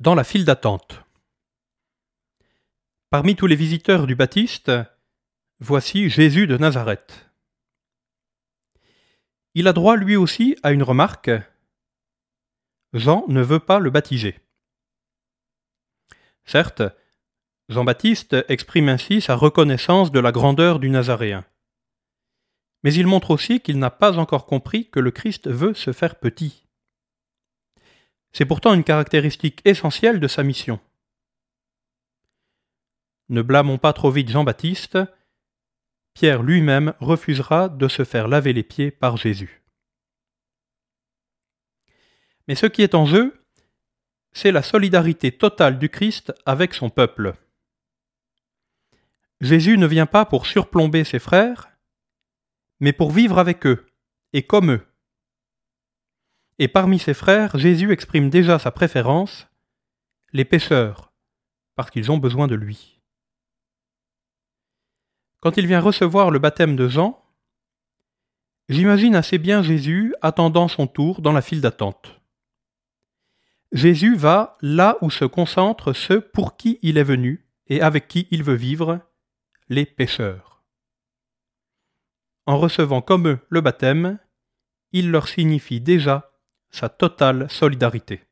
Dans la file d'attente. Parmi tous les visiteurs du Baptiste, voici Jésus de Nazareth. Il a droit lui aussi à une remarque. Jean ne veut pas le baptiser. Certes, Jean-Baptiste exprime ainsi sa reconnaissance de la grandeur du Nazaréen. Mais il montre aussi qu'il n'a pas encore compris que le Christ veut se faire petit. C'est pourtant une caractéristique essentielle de sa mission. Ne blâmons pas trop vite Jean-Baptiste, Pierre lui-même refusera de se faire laver les pieds par Jésus. Mais ce qui est en jeu, c'est la solidarité totale du Christ avec son peuple. Jésus ne vient pas pour surplomber ses frères, mais pour vivre avec eux et comme eux. Et parmi ses frères, Jésus exprime déjà sa préférence, les pécheurs, parce qu'ils ont besoin de lui. Quand il vient recevoir le baptême de Jean, j'imagine assez bien Jésus attendant son tour dans la file d'attente. Jésus va là où se concentrent ceux pour qui il est venu et avec qui il veut vivre, les pécheurs. En recevant comme eux le baptême, il leur signifie déjà sa totale solidarité.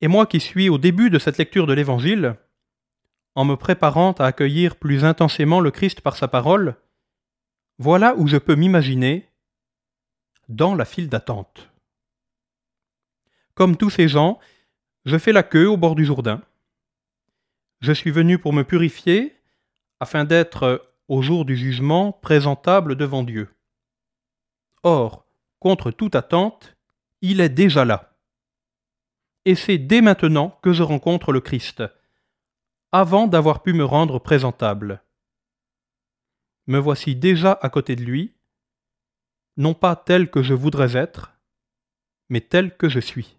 Et moi qui suis au début de cette lecture de l'Évangile, en me préparant à accueillir plus intensément le Christ par sa parole, voilà où je peux m'imaginer dans la file d'attente. Comme tous ces gens, je fais la queue au bord du Jourdain. Je suis venu pour me purifier, afin d'être, au jour du jugement, présentable devant Dieu. Or, contre toute attente, il est déjà là. Et c'est dès maintenant que je rencontre le Christ, avant d'avoir pu me rendre présentable. Me voici déjà à côté de lui, non pas tel que je voudrais être, mais tel que je suis.